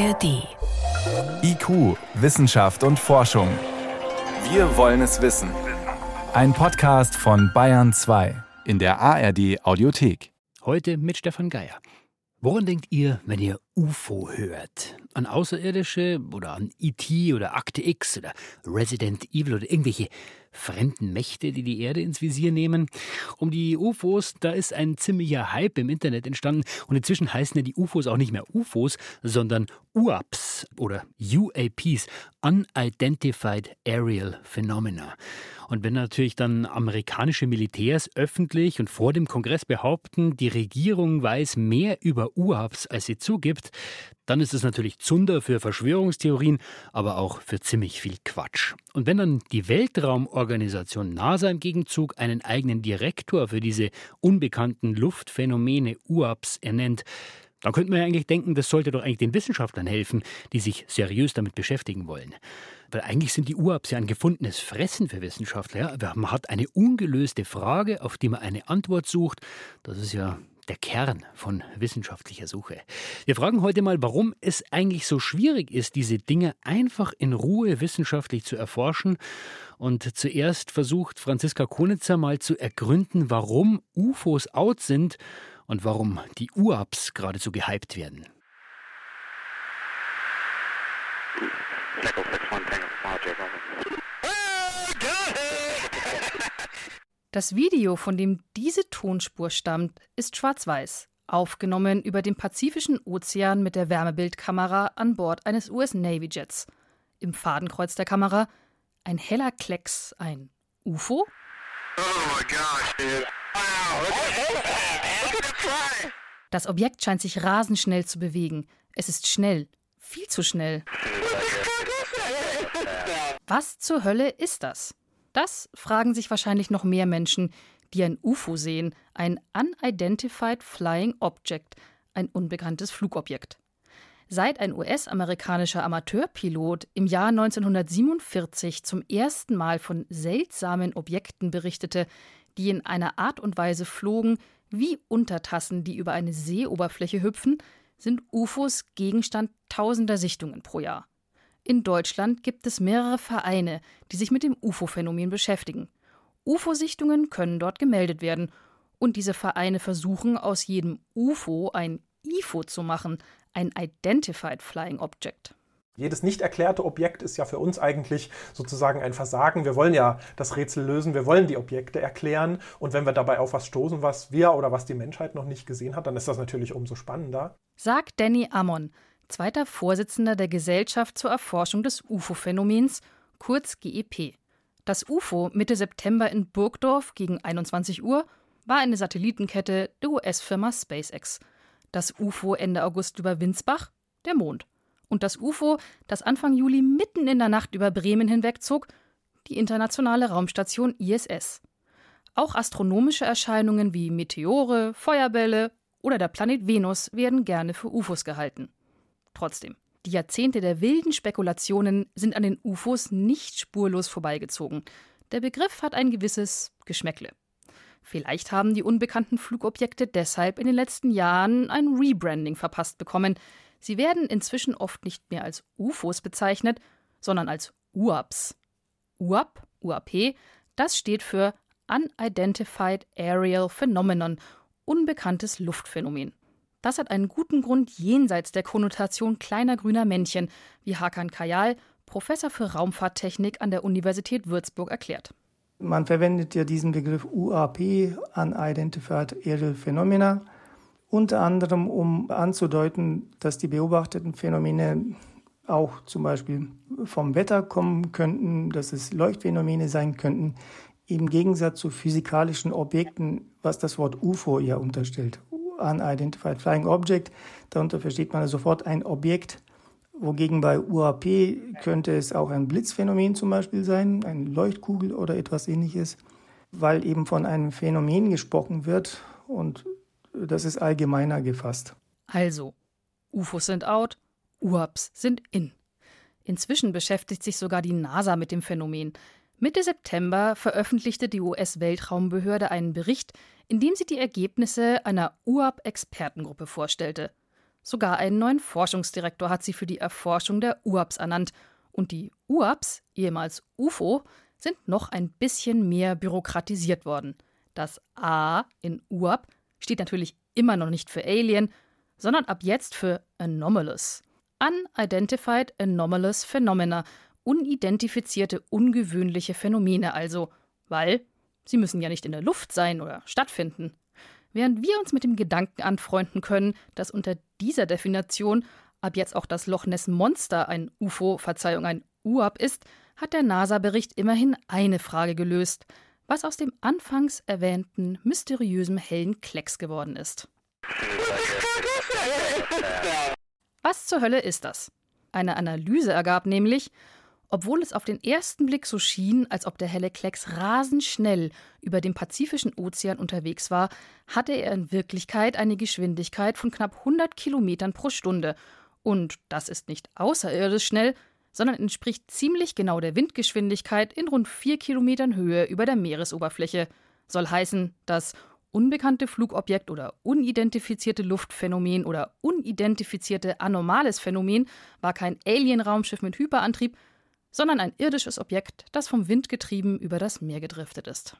ARD. IQ, Wissenschaft und Forschung. Wir wollen es wissen. Ein Podcast von Bayern 2 in der ARD Audiothek. Heute mit Stefan Geier. Woran denkt ihr, wenn ihr UFO hört? An Außerirdische oder an ET oder Akte X oder Resident Evil oder irgendwelche fremden Mächte, die die Erde ins Visier nehmen. Um die UFOs, da ist ein ziemlicher Hype im Internet entstanden und inzwischen heißen ja die UFOs auch nicht mehr UFOs, sondern UAPs oder UAPs, Unidentified Aerial Phenomena. Und wenn natürlich dann amerikanische Militärs öffentlich und vor dem Kongress behaupten, die Regierung weiß mehr über UAPs, als sie zugibt, dann ist es natürlich Zunder für Verschwörungstheorien, aber auch für ziemlich viel Quatsch. Und wenn dann die Weltraumorganisation NASA im Gegenzug einen eigenen Direktor für diese unbekannten Luftphänomene UAPs ernennt, dann könnte man ja eigentlich denken, das sollte doch eigentlich den Wissenschaftlern helfen, die sich seriös damit beschäftigen wollen. Weil eigentlich sind die UAPs ja ein gefundenes Fressen für Wissenschaftler. Ja? Man hat eine ungelöste Frage, auf die man eine Antwort sucht. Das ist ja der Kern von wissenschaftlicher Suche. Wir fragen heute mal, warum es eigentlich so schwierig ist, diese Dinge einfach in Ruhe wissenschaftlich zu erforschen. Und zuerst versucht Franziska Konitzer mal zu ergründen, warum UFOs out sind und warum die UAPs geradezu gehypt werden. Das Video, von dem diese Tonspur stammt, ist schwarz-weiß, aufgenommen über dem Pazifischen Ozean mit der Wärmebildkamera an Bord eines US Navy Jets. Im Fadenkreuz der Kamera ein heller Klecks, ein UFO? Oh my gosh, dude. Das Objekt scheint sich rasend schnell zu bewegen. Es ist schnell, viel zu schnell. Was zur Hölle ist das? Das fragen sich wahrscheinlich noch mehr Menschen, die ein UFO sehen, ein Unidentified Flying Object, ein unbekanntes Flugobjekt. Seit ein US-amerikanischer Amateurpilot im Jahr 1947 zum ersten Mal von seltsamen Objekten berichtete, die in einer Art und Weise flogen wie Untertassen, die über eine Seeoberfläche hüpfen, sind UFOs Gegenstand tausender Sichtungen pro Jahr. In Deutschland gibt es mehrere Vereine, die sich mit dem UFO-Phänomen beschäftigen. UFO-Sichtungen können dort gemeldet werden. Und diese Vereine versuchen, aus jedem UFO ein IFO zu machen, ein Identified Flying Object. Jedes nicht erklärte Objekt ist ja für uns eigentlich sozusagen ein Versagen. Wir wollen ja das Rätsel lösen, wir wollen die Objekte erklären. Und wenn wir dabei auf was stoßen, was wir oder was die Menschheit noch nicht gesehen hat, dann ist das natürlich umso spannender. Sagt Danny Ammon, zweiter Vorsitzender der Gesellschaft zur Erforschung des UFO-Phänomens, kurz GEP. Das UFO Mitte September in Burgdorf gegen 21 Uhr war eine Satellitenkette der US-Firma SpaceX. Das UFO Ende August über Winsbach, der Mond. Und das UFO, das Anfang Juli mitten in der Nacht über Bremen hinwegzog, die internationale Raumstation ISS. Auch astronomische Erscheinungen wie Meteore, Feuerbälle oder der Planet Venus werden gerne für UFOs gehalten. Trotzdem, die Jahrzehnte der wilden Spekulationen sind an den UFOs nicht spurlos vorbeigezogen. Der Begriff hat ein gewisses Geschmäckle. Vielleicht haben die unbekannten Flugobjekte deshalb in den letzten Jahren ein Rebranding verpasst bekommen. Sie werden inzwischen oft nicht mehr als UFOs bezeichnet, sondern als UAPs. UAP, UAP, das steht für Unidentified Aerial Phenomenon, unbekanntes Luftphänomen. Das hat einen guten Grund jenseits der Konnotation kleiner grüner Männchen, wie Hakan Kayal, Professor für Raumfahrttechnik an der Universität Würzburg, erklärt. Man verwendet ja diesen Begriff UAP, Unidentified Aerial Phenomena, unter anderem um anzudeuten, dass die beobachteten Phänomene auch zum Beispiel vom Wetter kommen könnten, dass es Leuchtphänomene sein könnten, im Gegensatz zu physikalischen Objekten, was das Wort UFO ja unterstellt. Unidentified Flying Object. Darunter versteht man sofort ein Objekt, wogegen bei UAP könnte es auch ein Blitzphänomen zum Beispiel sein, eine Leuchtkugel oder etwas ähnliches, weil eben von einem Phänomen gesprochen wird und das ist allgemeiner gefasst. Also, UFOs sind out, UAPs sind in. Inzwischen beschäftigt sich sogar die NASA mit dem Phänomen. Mitte September veröffentlichte die US-Weltraumbehörde einen Bericht, in dem sie die Ergebnisse einer UAP-Expertengruppe vorstellte. Sogar einen neuen Forschungsdirektor hat sie für die Erforschung der UAPs ernannt. Und die UAPs, ehemals UFO, sind noch ein bisschen mehr bürokratisiert worden. Das A in UAP steht natürlich immer noch nicht für Alien, sondern ab jetzt für Anomalous. Unidentified Anomalous Phenomena, unidentifizierte ungewöhnliche Phänomene also, weil sie müssen ja nicht in der Luft sein oder stattfinden. Während wir uns mit dem Gedanken anfreunden können, dass unter dieser Definition ab jetzt auch das Loch Ness Monster ein UFO, Verzeihung, ein UAP ist, hat der NASA-Bericht immerhin eine Frage gelöst, was aus dem anfangs erwähnten mysteriösen hellen Klecks geworden ist. Was zur Hölle ist das? Eine Analyse ergab nämlich, obwohl es auf den ersten Blick so schien, als ob der helle Klecks rasend schnell über dem Pazifischen Ozean unterwegs war, hatte er in Wirklichkeit eine Geschwindigkeit von knapp 100 Kilometern pro Stunde. Und das ist nicht außerirdisch schnell, sondern entspricht ziemlich genau der Windgeschwindigkeit in rund 4 Kilometern Höhe über der Meeresoberfläche. Soll heißen, das unbekannte Flugobjekt oder unidentifizierte Luftphänomen oder unidentifizierte anomales Phänomen war kein Alien-Raumschiff mit Hyperantrieb, sondern ein irdisches Objekt, das vom Wind getrieben über das Meer gedriftet ist.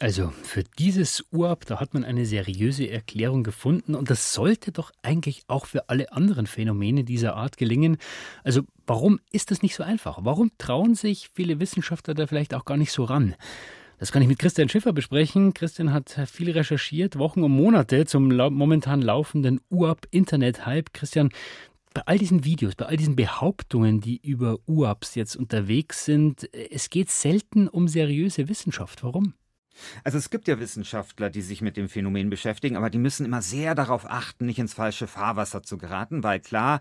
Also für dieses UAP, da hat man eine seriöse Erklärung gefunden und das sollte doch eigentlich auch für alle anderen Phänomene dieser Art gelingen. Also warum ist das nicht so einfach? Warum trauen sich viele Wissenschaftler da vielleicht auch gar nicht so ran? Das kann ich mit Christian Schiffer besprechen. Christian hat viel recherchiert, Wochen und Monate zum momentan laufenden UAP-Internet-Hype. Christian, bei all diesen Videos, bei all diesen Behauptungen, die über UAPs jetzt unterwegs sind, es geht selten um seriöse Wissenschaft. Warum? Also es gibt ja Wissenschaftler, die sich mit dem Phänomen beschäftigen, aber die müssen immer sehr darauf achten, nicht ins falsche Fahrwasser zu geraten, weil klar,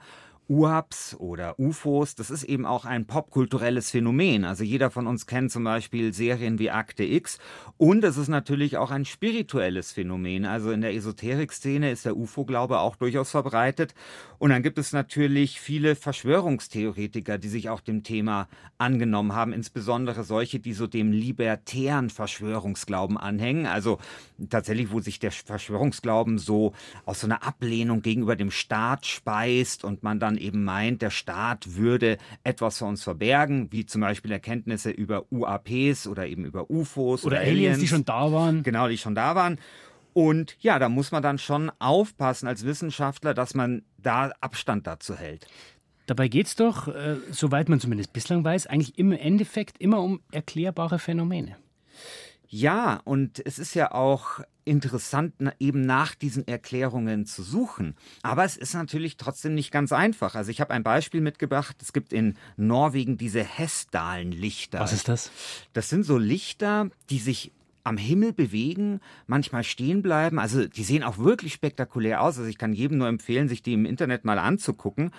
UAPs oder UFOs, das ist eben auch ein popkulturelles Phänomen. Also jeder von uns kennt zum Beispiel Serien wie Akte X und es ist natürlich auch ein spirituelles Phänomen. Also in der Esoterik-Szene ist der UFO-Glaube auch durchaus verbreitet. Und dann gibt es natürlich viele Verschwörungstheoretiker, die sich auch dem Thema angenommen haben, insbesondere solche, die so dem libertären Verschwörungsglauben anhängen. Also tatsächlich, wo sich der Verschwörungsglauben so aus so einer Ablehnung gegenüber dem Staat speist und man dann dann eben meint, der Staat würde etwas vor uns verbergen, wie zum Beispiel Erkenntnisse über UAPs oder eben über UFOs oder, oder Aliens, Aliens, die schon da waren. Genau, die schon da waren. Und ja, da muss man dann schon aufpassen als Wissenschaftler, dass man da Abstand dazu hält. Dabei geht es doch, äh, soweit man zumindest bislang weiß, eigentlich im Endeffekt immer um erklärbare Phänomene. Ja, und es ist ja auch interessant, eben nach diesen Erklärungen zu suchen. Aber es ist natürlich trotzdem nicht ganz einfach. Also ich habe ein Beispiel mitgebracht. Es gibt in Norwegen diese Hessdalen-Lichter. Was ist das? Das sind so Lichter, die sich am Himmel bewegen, manchmal stehen bleiben. Also die sehen auch wirklich spektakulär aus. Also ich kann jedem nur empfehlen, sich die im Internet mal anzugucken.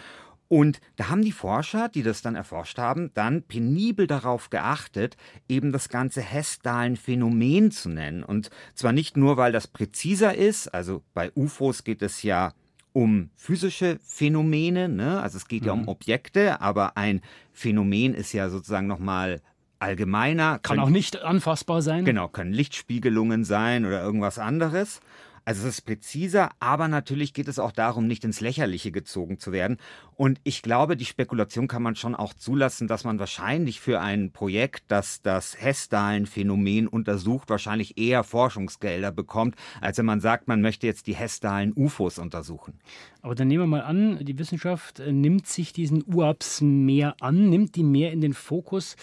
Und da haben die Forscher, die das dann erforscht haben, dann penibel darauf geachtet, eben das ganze Hessdalen-Phänomen zu nennen. Und zwar nicht nur, weil das präziser ist, also bei UFOs geht es ja um physische Phänomene, ne? also es geht mhm. ja um mhm. Objekte, aber ein Phänomen ist ja sozusagen nochmal allgemeiner. Kann können, auch nicht anfassbar sein. Genau, können Lichtspiegelungen sein oder irgendwas anderes. Also es ist präziser, aber natürlich geht es auch darum, nicht ins Lächerliche gezogen zu werden. Und ich glaube, die Spekulation kann man schon auch zulassen, dass man wahrscheinlich für ein Projekt, das das Hessdalen-Phänomen untersucht, wahrscheinlich eher Forschungsgelder bekommt, als wenn man sagt, man möchte jetzt die Hessdalen-UFOs untersuchen. Aber dann nehmen wir mal an, die Wissenschaft äh, nimmt sich diesen UAPs mehr an, nimmt die mehr in den Fokus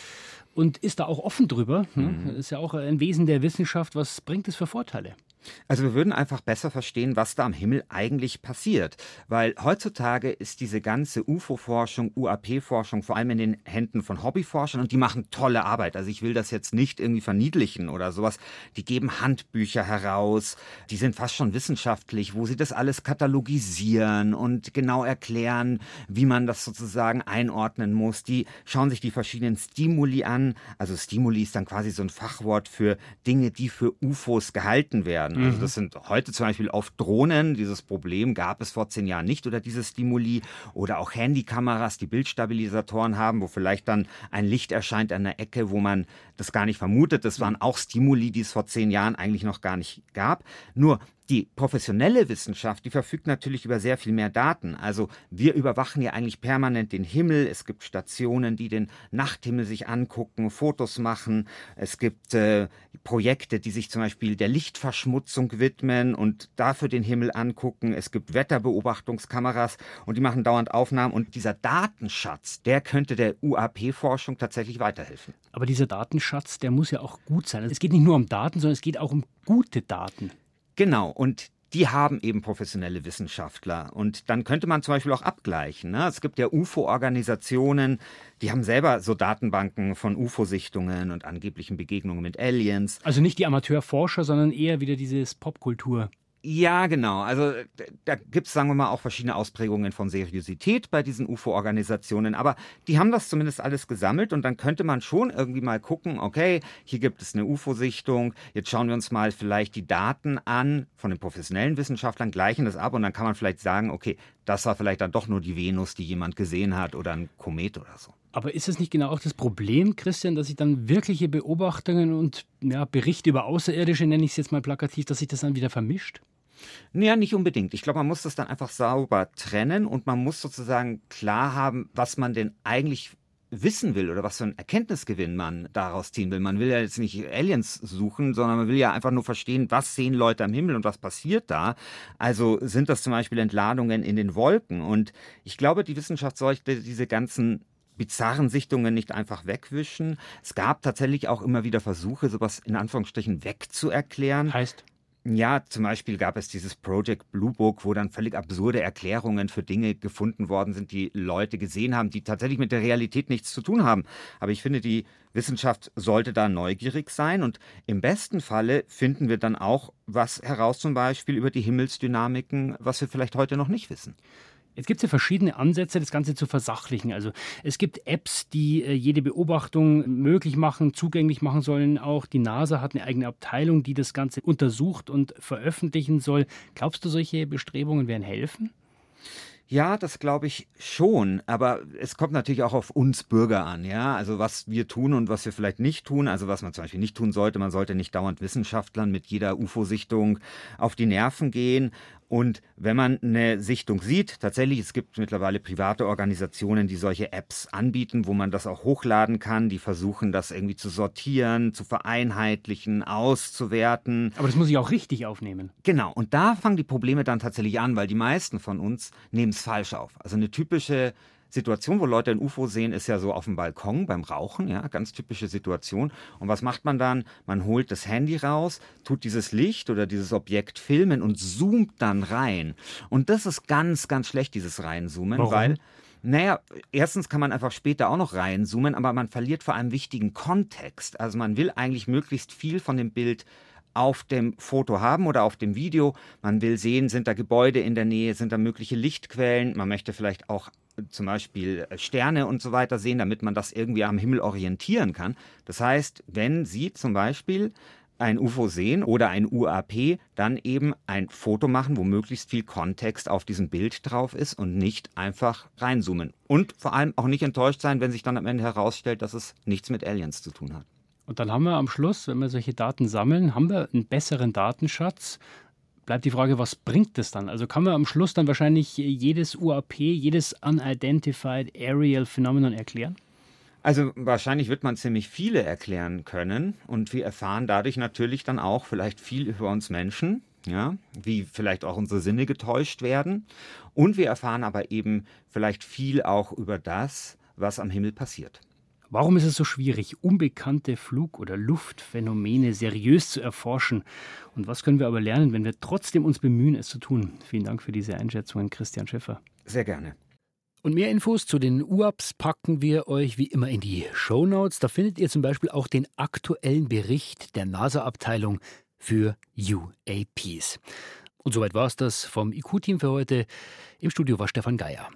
und ist da auch offen drüber. Ne? Mhm. Das ist ja auch ein Wesen der Wissenschaft. Was bringt es für Vorteile? Also wir würden einfach besser verstehen, was da am Himmel eigentlich passiert. Weil heutzutage ist diese ganze UFO-Forschung, UAP-Forschung vor allem in den Händen von Hobbyforschern und die machen tolle Arbeit. Also ich will das jetzt nicht irgendwie verniedlichen oder sowas. Die geben Handbücher heraus, die sind fast schon wissenschaftlich, wo sie das alles katalogisieren und genau erklären, wie man das sozusagen einordnen muss. Die schauen sich die verschiedenen Stimuli an. Also Stimuli ist dann quasi so ein Fachwort für Dinge, die für UFOs gehalten werden. Werden. Also mhm. das sind heute zum Beispiel oft Drohnen. Dieses Problem gab es vor zehn Jahren nicht oder diese Stimuli oder auch Handykameras, die Bildstabilisatoren haben, wo vielleicht dann ein Licht erscheint an der Ecke, wo man das gar nicht vermutet. Das waren auch Stimuli, die es vor zehn Jahren eigentlich noch gar nicht gab. Nur die professionelle Wissenschaft, die verfügt natürlich über sehr viel mehr Daten. Also wir überwachen ja eigentlich permanent den Himmel. Es gibt Stationen, die den Nachthimmel sich angucken, Fotos machen. Es gibt äh, Projekte, die sich zum Beispiel der Lichtverschmutzung widmen und dafür den Himmel angucken. Es gibt Wetterbeobachtungskameras und die machen dauernd Aufnahmen. Und dieser Datenschatz, der könnte der UAP-Forschung tatsächlich weiterhelfen. Aber dieser Datenschatz, der muss ja auch gut sein. Es geht nicht nur um Daten, sondern es geht auch um gute Daten. Genau, und die haben eben professionelle Wissenschaftler. Und dann könnte man zum Beispiel auch abgleichen. Ne? Es gibt ja UFO-Organisationen, die haben selber so Datenbanken von UFO-Sichtungen und angeblichen Begegnungen mit Aliens. Also nicht die Amateurforscher, sondern eher wieder dieses Popkultur. Ja, genau. Also da gibt es, sagen wir mal, auch verschiedene Ausprägungen von Seriosität bei diesen UFO-Organisationen. Aber die haben das zumindest alles gesammelt und dann könnte man schon irgendwie mal gucken, okay, hier gibt es eine UFO-Sichtung, jetzt schauen wir uns mal vielleicht die Daten an von den professionellen Wissenschaftlern, gleichen das ab und dann kann man vielleicht sagen, okay, das war vielleicht dann doch nur die Venus, die jemand gesehen hat oder ein Komet oder so. Aber ist es nicht genau auch das Problem, Christian, dass sich dann wirkliche Beobachtungen und ja, Berichte über Außerirdische, nenne ich es jetzt mal plakativ, dass sich das dann wieder vermischt? Ja, nicht unbedingt. Ich glaube, man muss das dann einfach sauber trennen und man muss sozusagen klar haben, was man denn eigentlich wissen will oder was für einen Erkenntnisgewinn man daraus ziehen will. Man will ja jetzt nicht Aliens suchen, sondern man will ja einfach nur verstehen, was sehen Leute am Himmel und was passiert da. Also sind das zum Beispiel Entladungen in den Wolken. Und ich glaube, die Wissenschaft sollte diese ganzen bizarren Sichtungen nicht einfach wegwischen. Es gab tatsächlich auch immer wieder Versuche, sowas in Anführungsstrichen wegzuerklären. Heißt? Ja, zum Beispiel gab es dieses Project Blue Book, wo dann völlig absurde Erklärungen für Dinge gefunden worden sind, die Leute gesehen haben, die tatsächlich mit der Realität nichts zu tun haben. Aber ich finde, die Wissenschaft sollte da neugierig sein und im besten Falle finden wir dann auch was heraus, zum Beispiel über die Himmelsdynamiken, was wir vielleicht heute noch nicht wissen. Jetzt gibt es ja verschiedene Ansätze, das Ganze zu versachlichen. Also es gibt Apps, die äh, jede Beobachtung möglich machen, zugänglich machen sollen. Auch die NASA hat eine eigene Abteilung, die das Ganze untersucht und veröffentlichen soll. Glaubst du, solche Bestrebungen werden helfen? Ja, das glaube ich schon, aber es kommt natürlich auch auf uns Bürger an, ja. Also was wir tun und was wir vielleicht nicht tun. Also was man zum Beispiel nicht tun sollte, man sollte nicht dauernd Wissenschaftlern mit jeder UFO-Sichtung auf die Nerven gehen und wenn man eine Sichtung sieht, tatsächlich, es gibt mittlerweile private Organisationen, die solche Apps anbieten, wo man das auch hochladen kann, die versuchen, das irgendwie zu sortieren, zu vereinheitlichen, auszuwerten. Aber das muss ich auch richtig aufnehmen. Genau, und da fangen die Probleme dann tatsächlich an, weil die meisten von uns nehmen es falsch auf. Also eine typische Situation, wo Leute ein UFO sehen, ist ja so auf dem Balkon beim Rauchen, ja, ganz typische Situation. Und was macht man dann? Man holt das Handy raus, tut dieses Licht oder dieses Objekt filmen und zoomt dann rein. Und das ist ganz, ganz schlecht, dieses Reinzoomen, Warum? weil naja, erstens kann man einfach später auch noch reinzoomen, aber man verliert vor allem wichtigen Kontext. Also man will eigentlich möglichst viel von dem Bild auf dem Foto haben oder auf dem Video. Man will sehen, sind da Gebäude in der Nähe, sind da mögliche Lichtquellen. Man möchte vielleicht auch äh, zum Beispiel äh, Sterne und so weiter sehen, damit man das irgendwie am Himmel orientieren kann. Das heißt, wenn Sie zum Beispiel ein UFO sehen oder ein UAP, dann eben ein Foto machen, wo möglichst viel Kontext auf diesem Bild drauf ist und nicht einfach reinzoomen. Und vor allem auch nicht enttäuscht sein, wenn sich dann am Ende herausstellt, dass es nichts mit Aliens zu tun hat. Und dann haben wir am Schluss, wenn wir solche Daten sammeln, haben wir einen besseren Datenschatz. Bleibt die Frage, was bringt das dann? Also kann man am Schluss dann wahrscheinlich jedes UAP, jedes Unidentified Aerial Phenomenon erklären? Also wahrscheinlich wird man ziemlich viele erklären können und wir erfahren dadurch natürlich dann auch vielleicht viel über uns Menschen, ja, wie vielleicht auch unsere Sinne getäuscht werden und wir erfahren aber eben vielleicht viel auch über das, was am Himmel passiert. Warum ist es so schwierig, unbekannte Flug- oder Luftphänomene seriös zu erforschen? Und was können wir aber lernen, wenn wir trotzdem uns bemühen, es zu tun? Vielen Dank für diese Einschätzungen, Christian Schiffer. Sehr gerne. Und mehr Infos zu den UAPs packen wir euch wie immer in die Show Notes. Da findet ihr zum Beispiel auch den aktuellen Bericht der NASA-Abteilung für UAPs. Und soweit war es das vom IQ-Team für heute. Im Studio war Stefan Geier.